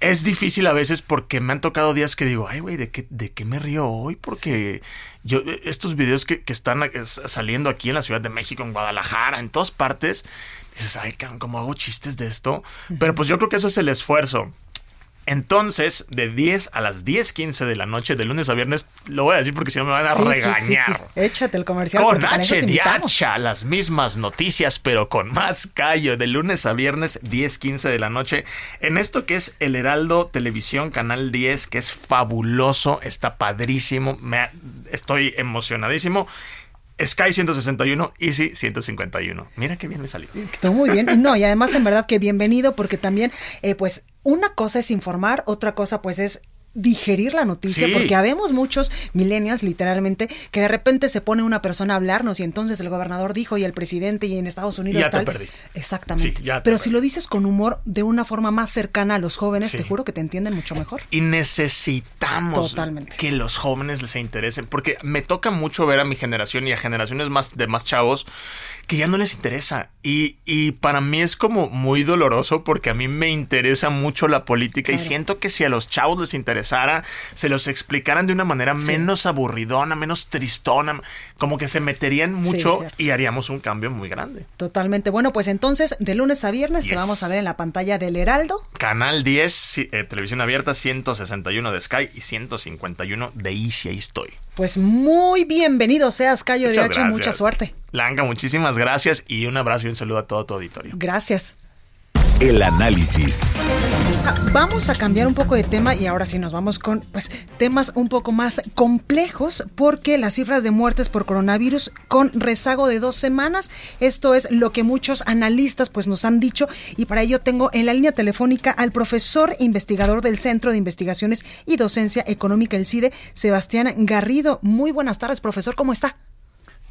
Es difícil a veces porque me han tocado días que digo, ay, güey, ¿de qué, ¿de qué me río hoy? Porque yo, estos videos que, que están eh, saliendo aquí en la Ciudad de México, en Guadalajara, en todas partes, dices, ay, ¿cómo hago chistes de esto? Pero pues yo creo que eso es el esfuerzo. Entonces, de 10 a las 10:15 de la noche, de lunes a viernes, lo voy a decir porque si no me van a Sí, sí, sí, regañar. sí. Échate el comercial. Con H de hacha, las mismas noticias, pero con más callo, de lunes a viernes, 10, 15 de la noche, en esto que es el Heraldo Televisión, Canal 10, que es fabuloso, está padrísimo, me ha- estoy emocionadísimo. Sky 161, Easy 151. Mira qué bien me salió. Todo muy bien. No, y además en verdad que bienvenido porque también, eh, pues, una cosa es informar, otra cosa pues es digerir la noticia, Sí. porque habemos muchos millennials, literalmente, que de repente se pone una persona a hablarnos y entonces el gobernador dijo y el presidente y en Estados Unidos ya te perdí. Exactamente. Sí, ya te Pero si lo dices con humor, de una forma más cercana a los jóvenes, Sí. te juro que te entienden mucho mejor. Y necesitamos Totalmente. que los jóvenes les interesen, porque me toca mucho ver a mi generación y a generaciones más de más chavos que ya no les interesa. Y, y para mí es como muy doloroso porque a mí me interesa mucho la política y siento que si a los chavos les interesara, se los explicaran de una manera Sí. menos aburridona, menos tristona, como que se meterían mucho y haríamos un cambio muy grande. Totalmente. Bueno, pues entonces, de lunes a viernes te vamos a ver en la pantalla del Heraldo. Canal 10, sí, eh, televisión abierta, 161 de Sky y 151 de Easy, ahí estoy. Pues muy bienvenido seas, Cayo de Muchas H. gracias. Mucha suerte. Blanca, muchísimas gracias y un abrazo y un saludo a todo tu auditorio. Gracias. El análisis. Ah, Vamos a cambiar un poco de tema y ahora sí nos vamos con pues, temas un poco más complejos porque las cifras de muertes por coronavirus con rezago de dos semanas, esto es lo que muchos analistas pues nos han dicho y para ello tengo en la línea telefónica al profesor investigador del Centro de Investigaciones y Docencia Económica, el CIDE, Sebastián Garrido. Muy buenas tardes, profesor, ¿cómo está?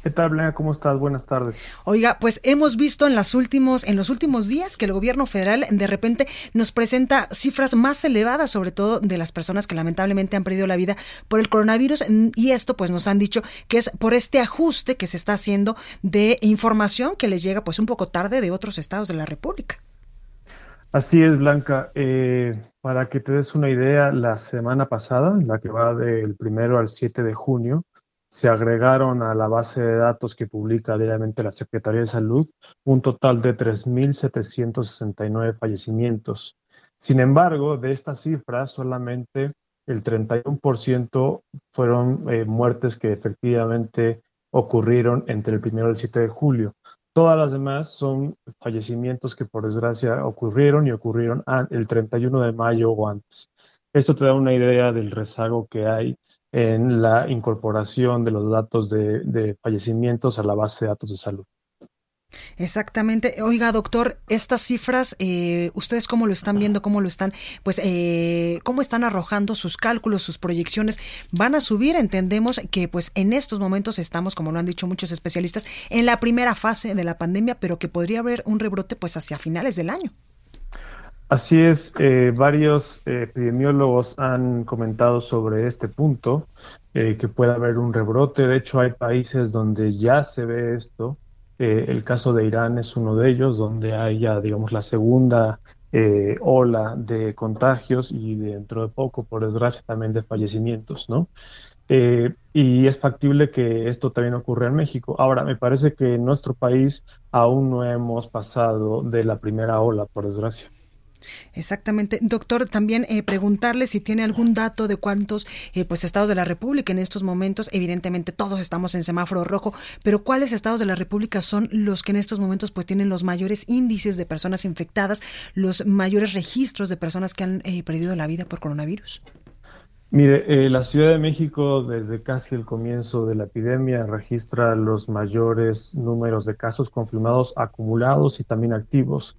¿Qué tal, Blanca? ¿Cómo estás? Buenas tardes. Oiga, pues hemos visto en las últimos, en los últimos días que el gobierno federal de repente nos presenta cifras más elevadas, sobre todo de las personas que lamentablemente han perdido la vida por el coronavirus, mm, y esto pues nos han dicho que es por este ajuste que se está haciendo de información que les llega pues un poco tarde de otros estados de la República. Así es, Blanca. Eh, para que te des una idea, la semana pasada, la que va del primero al 7 de junio, se agregaron a la base de datos que publica diariamente la Secretaría de Salud un total de 3.769 fallecimientos. Sin embargo, de estas cifras, solamente el 31% fueron eh, muertes que efectivamente ocurrieron entre el primero y el 7 de julio. Todas las demás son fallecimientos que por desgracia ocurrieron y ocurrieron el 31 de mayo o antes. Esto te da una idea del rezago que hay en la incorporación de los datos de, de fallecimientos a la base de datos de salud. Exactamente. Oiga, doctor, estas cifras, eh, ¿ustedes cómo lo están viendo? ¿Cómo lo están, pues, eh, cómo están arrojando sus cálculos, sus proyecciones? ¿Van a subir? Entendemos que, pues, en estos momentos estamos, como lo han dicho muchos especialistas, en la primera fase de la pandemia, pero que podría haber un rebrote, pues, hacia finales del año. Así es, eh, varios eh, epidemiólogos han comentado sobre este punto, eh, que puede haber un rebrote. De hecho, hay países donde ya se ve esto. Eh, el caso de Irán es uno de ellos, donde hay ya, digamos, la segunda ola de contagios y dentro de poco, por desgracia, también de fallecimientos, ¿no? Eh, y es factible que esto también ocurra en México. Ahora, me parece que en nuestro país aún no hemos pasado de la primera ola, por desgracia. Exactamente. Doctor, también eh, preguntarle si tiene algún dato de cuántos eh, pues estados de la República en estos momentos, evidentemente todos estamos en semáforo rojo, pero cuáles estados de la República son los que en estos momentos pues tienen los mayores índices de personas infectadas, los mayores registros de personas que han eh, perdido la vida por coronavirus. Mire, la Ciudad de México desde casi el comienzo de la epidemia registra los mayores números de casos confirmados acumulados y también activos.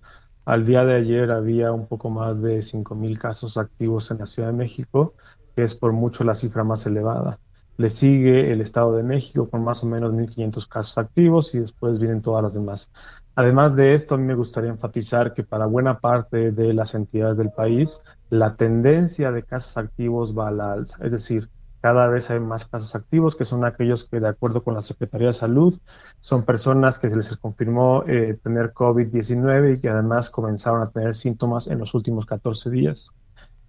Al día de ayer había un poco más de 5.000 casos activos en la Ciudad de México, que es por mucho la cifra más elevada. Le sigue el Estado de México con más o menos 1.500 casos activos y después vienen todas las demás. Además de esto, a mí me gustaría enfatizar que para buena parte de las entidades del país, la tendencia de casos activos va a la alza. Es decir, cada vez hay más casos activos, que son aquellos que, de acuerdo con la Secretaría de Salud, son personas que se les confirmó eh, tener COVID-19 y que además comenzaron a tener síntomas en los últimos 14 días.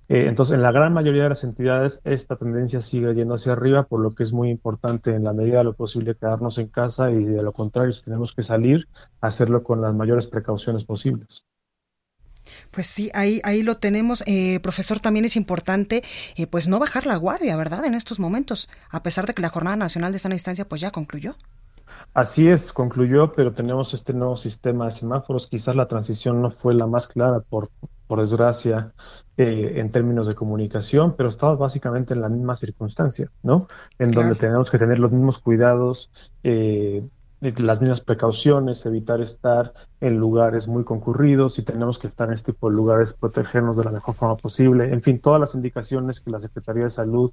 Eh, entonces, en la gran mayoría de las entidades, esta tendencia sigue yendo hacia arriba, por lo que es muy importante, en la medida de lo posible, quedarnos en casa y, de lo contrario, si tenemos que salir, hacerlo con las mayores precauciones posibles. Pues sí, ahí, ahí lo tenemos. Eh, profesor, también es importante eh, pues no bajar la guardia, ¿verdad? En estos momentos, a pesar de que la Jornada Nacional de Sana Distancia pues ya concluyó. Así es, concluyó, pero tenemos este nuevo sistema de semáforos. Quizás la transición no fue la más clara, por, por desgracia, eh, en términos de comunicación, pero estamos básicamente en la misma circunstancia, ¿no? En donde tenemos que tener los mismos cuidados, eh, las mismas precauciones, evitar estar en lugares muy concurridos, si tenemos que estar en este tipo de lugares, protegernos de la mejor forma posible, en fin, todas las indicaciones que la Secretaría de Salud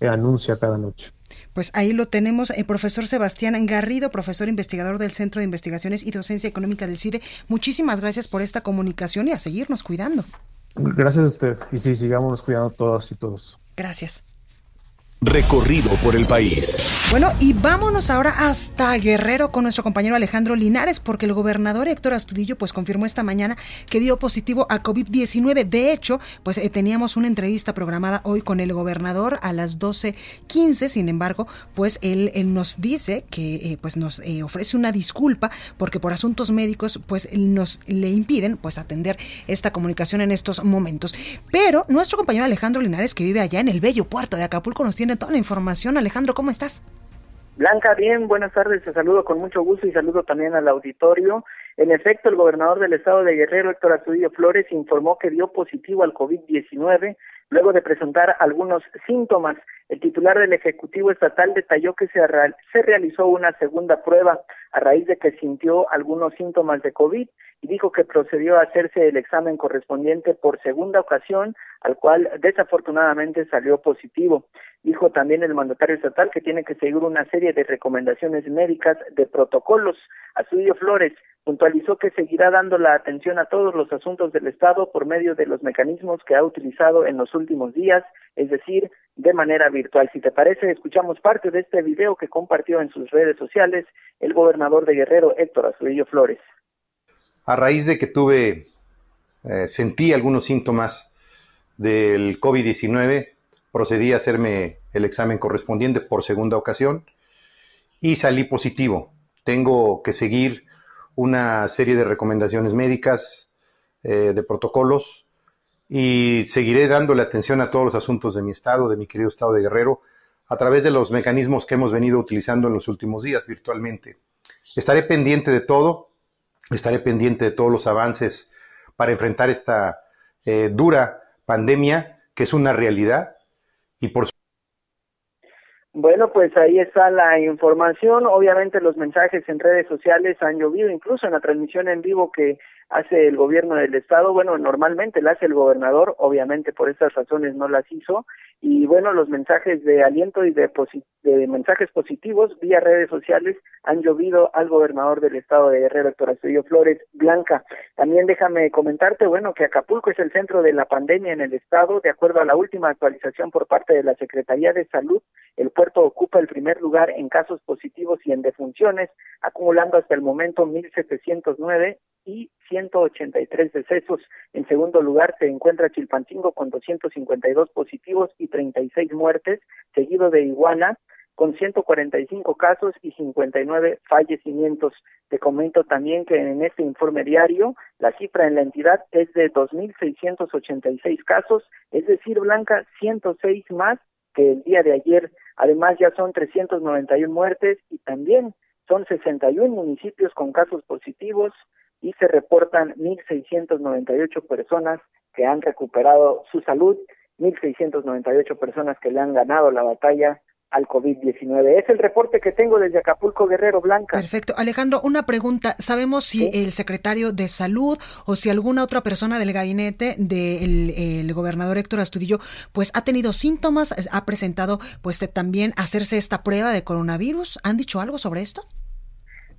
eh, anuncia cada noche. Pues ahí lo tenemos, el profesor Sebastián Garrido, profesor investigador del Centro de Investigaciones y Docencia Económica del CIDE. Muchísimas gracias por esta comunicación y a seguirnos cuidando. Gracias a usted y sí, sigamos cuidando todas y todos. Gracias. Recorrido por el país. Bueno, y vámonos ahora hasta Guerrero con nuestro compañero Alejandro Linares, porque el gobernador Héctor Astudillo pues confirmó esta mañana que dio positivo a COVID-19. De hecho, pues eh, teníamos una entrevista programada hoy con el gobernador a las 12.15. Sin embargo, pues él, nos dice que eh, pues nos eh, ofrece una disculpa porque por asuntos médicos pues nos le impiden pues atender esta comunicación en estos momentos. Pero nuestro compañero Alejandro Linares, que vive allá en el bello puerto de Acapulco, nos tiene toda la información. Alejandro, ¿cómo estás? Blanca, bien, buenas tardes, te saludo con mucho gusto y saludo también al auditorio. En efecto, el gobernador del estado de Guerrero, Héctor Astudillo Flores, informó que dio positivo al COVID-19 luego de presentar algunos síntomas. El titular del Ejecutivo Estatal detalló que se, realizó una segunda prueba a raíz de que sintió algunos síntomas de COVID y dijo que procedió a hacerse el examen correspondiente por segunda ocasión, al cual desafortunadamente salió positivo. Dijo también el mandatario estatal que tiene que seguir una serie de recomendaciones médicas de protocolos. Astudillo Flores puntualizó que seguirá dando la atención a todos los asuntos del Estado por medio de los mecanismos que ha utilizado en los últimos días, es decir, de manera virtual. Si te parece, escuchamos parte de este video que compartió en sus redes sociales el gobernador de Guerrero, Héctor Astudillo Flores. A raíz de que tuve, eh, sentí algunos síntomas del COVID-19, procedí a hacerme el examen correspondiente por segunda ocasión y salí positivo. Tengo que seguir una serie de recomendaciones médicas, eh, de protocolos, y seguiré dándole atención a todos los asuntos de mi estado, de mi querido estado de Guerrero, a través de los mecanismos que hemos venido utilizando en los últimos días virtualmente. Estaré pendiente de todo, estaré pendiente de todos los avances para enfrentar esta eh, dura pandemia que es una realidad y por bueno, pues ahí está la información. Obviamente los mensajes en redes sociales han llovido, incluso en la transmisión en vivo que hace el gobierno del estado, bueno, normalmente la hace el gobernador, obviamente por estas razones no las hizo, y bueno, los mensajes de aliento y de, de mensajes positivos vía redes sociales han llovido al gobernador del estado de Guerrero, Héctor Astudillo Flores Blanca. También déjame comentarte, bueno, que Acapulco es el centro de la pandemia en el estado, de acuerdo a la última actualización por parte de la Secretaría de Salud, el puerto ocupa el primer lugar en casos positivos y en defunciones, acumulando hasta el momento 1.709 y 183 decesos. En segundo lugar se encuentra Chilpancingo con 252 positivos y 36 muertes, seguido de Iguana con 145 casos y 59 fallecimientos. Te comento también que en este informe diario la cifra en la entidad es de 2.686 casos, es decir, Blanca, 106 más que el día de ayer. Además ya son 391 muertes y también son 61 municipios con casos positivos, y se reportan 1.698 personas que han recuperado su salud, 1.698 personas que le han ganado la batalla al COVID-19. Es el reporte que tengo desde Acapulco, Guerrero Blanca. Perfecto. Alejandro, una pregunta. ¿Sabemos si el secretario de Salud o si alguna otra persona del gabinete del gobernador Héctor Astudillo pues ha tenido síntomas, ha presentado pues también hacerse esta prueba de coronavirus? ¿Han dicho algo sobre esto?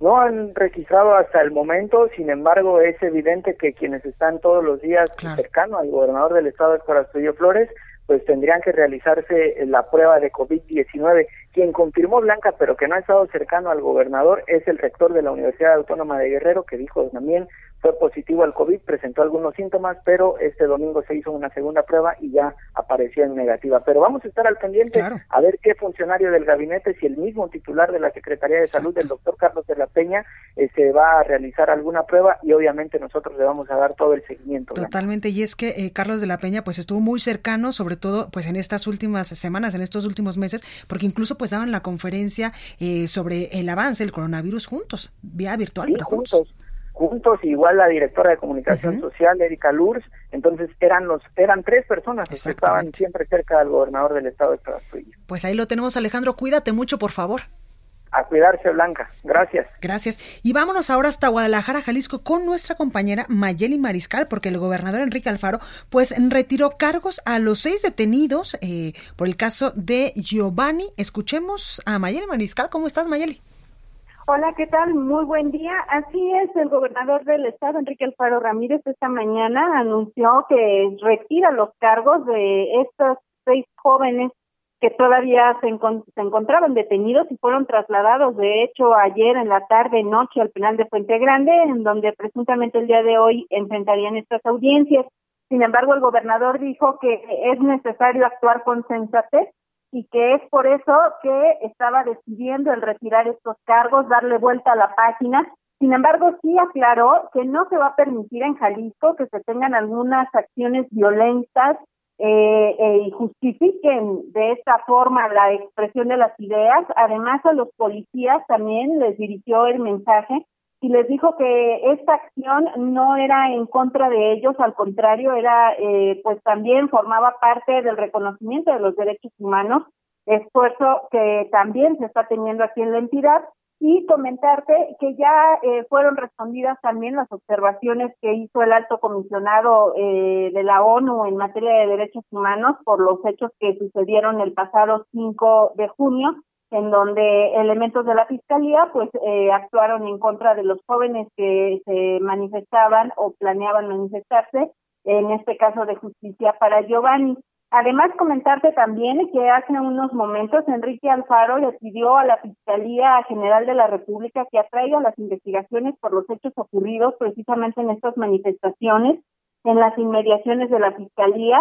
No han registrado hasta el momento, sin embargo, es evidente que quienes están todos los días cercanos al gobernador del estado, de Astudillo Flores, pues tendrían que realizarse la prueba de COVID-19. Quien confirmó Blanca, pero que no ha estado cercano al gobernador, es el rector de la Universidad Autónoma de Guerrero, que dijo también fue positivo al COVID, presentó algunos síntomas, pero este domingo se hizo una segunda prueba y ya apareció en negativa. Pero vamos a estar al pendiente a ver qué funcionario del gabinete, si el mismo titular de la Secretaría de Salud, el doctor Carlos de la Peña, eh, se va a realizar alguna prueba y obviamente nosotros le vamos a dar todo el seguimiento. Totalmente, y es que eh, Carlos de la Peña pues estuvo muy cercano, sobre todo pues en estas últimas semanas, en estos últimos meses, porque incluso pues daban la conferencia eh, sobre el avance del coronavirus juntos, vía virtual, pero juntos juntos, igual la directora de comunicación social, Erika Lurs, entonces eran los, eran tres personas que estaban siempre cerca del gobernador del estado de Estados Pues ahí lo tenemos, Alejandro, cuídate mucho, por favor. A cuidarse, Blanca. Gracias. Gracias. Y vámonos ahora hasta Guadalajara, Jalisco, con nuestra compañera Mayeli Mariscal, porque el gobernador Enrique Alfaro, pues retiró cargos a los seis detenidos eh, por el caso de Giovanni. Escuchemos a Mayeli Mariscal. ¿Cómo estás, Mayeli? Hola, ¿qué tal? Muy buen día. Así es, el gobernador del estado, Enrique Alfaro Ramírez, esta mañana anunció que retira los cargos de estos seis jóvenes que todavía se, encontraban detenidos y fueron trasladados, de hecho, ayer en la tarde, noche, al penal de Fuente Grande, en donde presuntamente el día de hoy enfrentarían estas audiencias. Sin embargo, el gobernador dijo que es necesario actuar con sensatez y que es por eso que estaba decidiendo el retirar estos cargos, darle vuelta a la página. Sin embargo, sí aclaró que no se va a permitir en Jalisco que se tengan algunas acciones violentas eh, eh, y justifiquen de esta forma la expresión de las ideas. Además, a los policías también les dirigió el mensaje y les dijo que esta acción no era en contra de ellos, al contrario, era eh, pues también formaba parte del reconocimiento de los derechos humanos, esfuerzo que también se está teniendo aquí en la entidad. Y comentarte que ya eh, fueron respondidas también las observaciones que hizo el alto comisionado eh, de la ONU en materia de derechos humanos por los hechos que sucedieron el pasado 5 de junio, en donde elementos de la fiscalía pues eh, actuaron en contra de los jóvenes que se manifestaban o planeaban manifestarse, en este caso de justicia para Giovanni. Además, comentarte también que hace unos momentos Enrique Alfaro le pidió a la Fiscalía General de la República que atraiga las investigaciones por los hechos ocurridos precisamente en estas manifestaciones en las inmediaciones de la Fiscalía.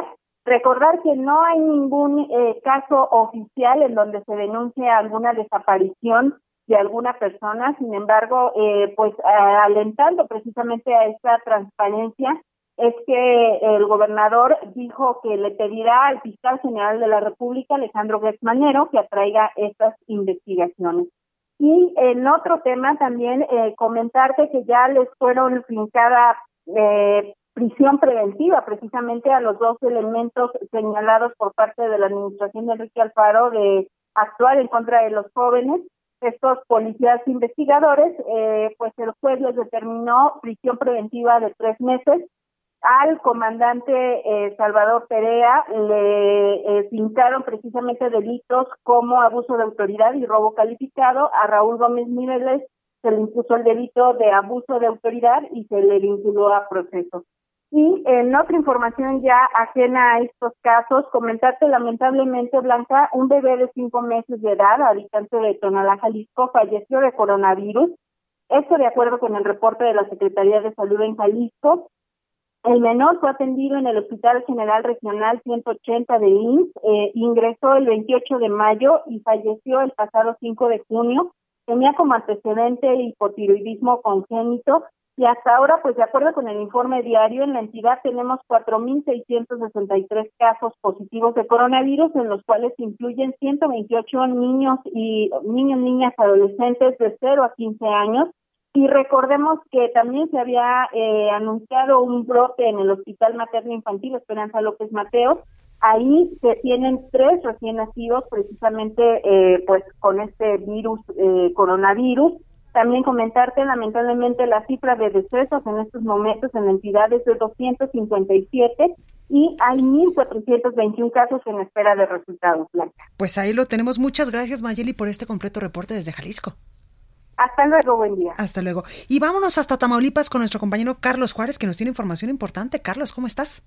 Recordar que no hay ningún eh, caso oficial en donde se denuncie alguna desaparición de alguna persona, sin embargo, eh, pues alentando precisamente a esta transparencia, es que el gobernador dijo que le pedirá al fiscal general de la República, Alejandro Manero, que atraiga estas investigaciones. Y en otro tema también eh, comentarte que ya les fueron fincada eh, prisión preventiva precisamente a los dos elementos señalados por parte de la administración de Enrique Alfaro de actuar en contra de los jóvenes. Estos policías investigadores, eh, pues el juez les determinó prisión preventiva de tres meses al comandante eh, Salvador Perea le eh, fincaron precisamente delitos como abuso de autoridad y robo calificado. A Raúl Gómez Mireles se le impuso el delito de abuso de autoridad y se le vinculó a proceso. Y en otra información ya ajena a estos casos, comentarte lamentablemente, Blanca, un bebé de cinco meses de edad, habitante de Tonalá, Jalisco, falleció de coronavirus. Esto de acuerdo con el reporte de la Secretaría de Salud en Jalisco. El menor fue atendido en el Hospital General Regional 180 de INS, eh, ingresó el 28 de mayo y falleció el pasado 5 de junio. Tenía como antecedente hipotiroidismo congénito y hasta ahora, pues de acuerdo con el informe diario, en la entidad tenemos 4.663 casos positivos de coronavirus, en los cuales incluyen 128 niños y niños, niñas, adolescentes de 0 a 15 años y recordemos que también se había eh, anunciado un brote en el Hospital Materno Infantil Esperanza López Mateo. Ahí se tienen tres recién nacidos precisamente eh, pues con este virus, eh, coronavirus. También comentarte lamentablemente la cifra de decesos en estos momentos en la entidad es de 257 y hay 1.421 casos en espera de resultados. Pues ahí lo tenemos. Muchas gracias Mayeli por este completo reporte desde Jalisco. Hasta luego, buen día. Hasta luego. Y vámonos hasta Tamaulipas con nuestro compañero Carlos Juárez, que nos tiene información importante. Carlos, ¿cómo estás?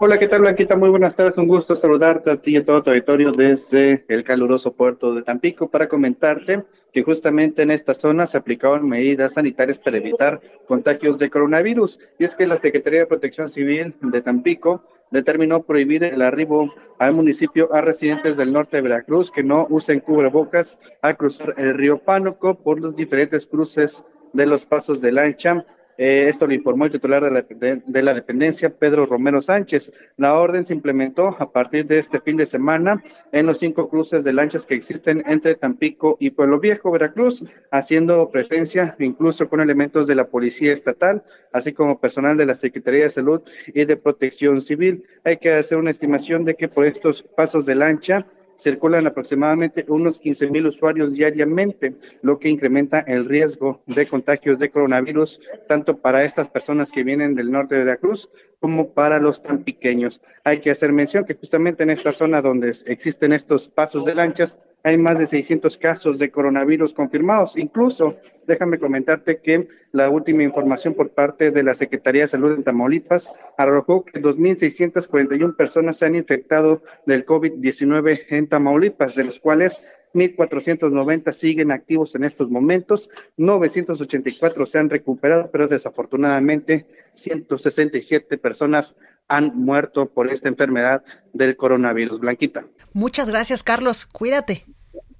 Hola, ¿qué tal, Blanquita? Muy buenas tardes. Un gusto saludarte a ti y a todo tu auditorio desde el caluroso puerto de Tampico para comentarte que justamente en esta zona se aplicaron medidas sanitarias para evitar contagios de coronavirus. Y es que la Secretaría de Protección Civil de Tampico determinó prohibir el arribo al municipio a residentes del norte de Veracruz que no usen cubrebocas al cruzar el río Pánuco por los diferentes cruces de los pasos de lancha eh, esto lo informó el titular de la, de, la, dependencia, Pedro Romero Sánchez. La orden se implementó a partir de este fin de semana en los cinco cruces de lanchas que existen entre Tampico y Pueblo Viejo, Veracruz, haciendo presencia incluso con elementos de la Policía Estatal, así como personal de la Secretaría de Salud y de Protección Civil. Hay que hacer una estimación de que por estos pasos de lancha circulan aproximadamente unos 15 mil usuarios diariamente, lo que incrementa el riesgo de contagios de coronavirus, tanto para estas personas que vienen del norte de Veracruz como para los tan pequeños. Hay que hacer mención que justamente en esta zona donde existen estos pasos de lanchas, hay más de 600 casos de coronavirus confirmados. Incluso, déjame comentarte que la última información por parte de la Secretaría de Salud en Tamaulipas arrojó que 2.641 personas se han infectado del COVID-19 en Tamaulipas, de los cuales 1.490 siguen activos en estos momentos, 984 se han recuperado, pero desafortunadamente 167 personas han muerto por esta enfermedad del coronavirus. Blanquita. Muchas gracias, Carlos. Cuídate.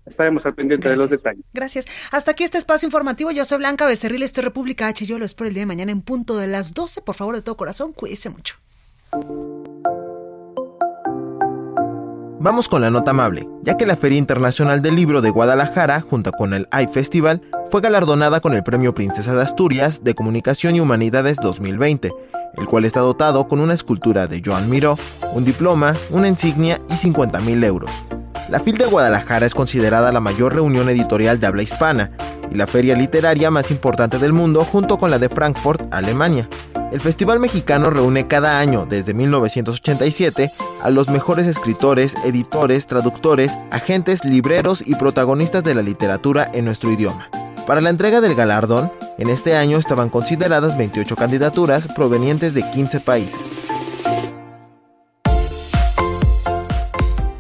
Estaremos al pendiente de los detalles. Gracias. Hasta aquí este espacio informativo. Yo soy Blanca Becerril, esto es República H. Yo lo espero el día de mañana en punto de las 12. Por favor, de todo corazón, cuídese mucho. Vamos con la nota amable, ya que la Feria Internacional del Libro de Guadalajara, junto con el iFestival, fue galardonada con el Premio Princesa de Asturias de Comunicación y Humanidades 2020, el cual está dotado con una escultura de Joan Miró, un diploma, una insignia y 50 mil euros. La FIL de Guadalajara es considerada la mayor reunión editorial de habla hispana y la feria literaria más importante del mundo junto con la de Frankfurt, Alemania. El Festival Mexicano reúne cada año, desde 1987, a los mejores escritores, editores, traductores, agentes, libreros y protagonistas de la literatura en nuestro idioma. Para la entrega del galardón, en este año estaban consideradas 28 candidaturas provenientes de 15 países.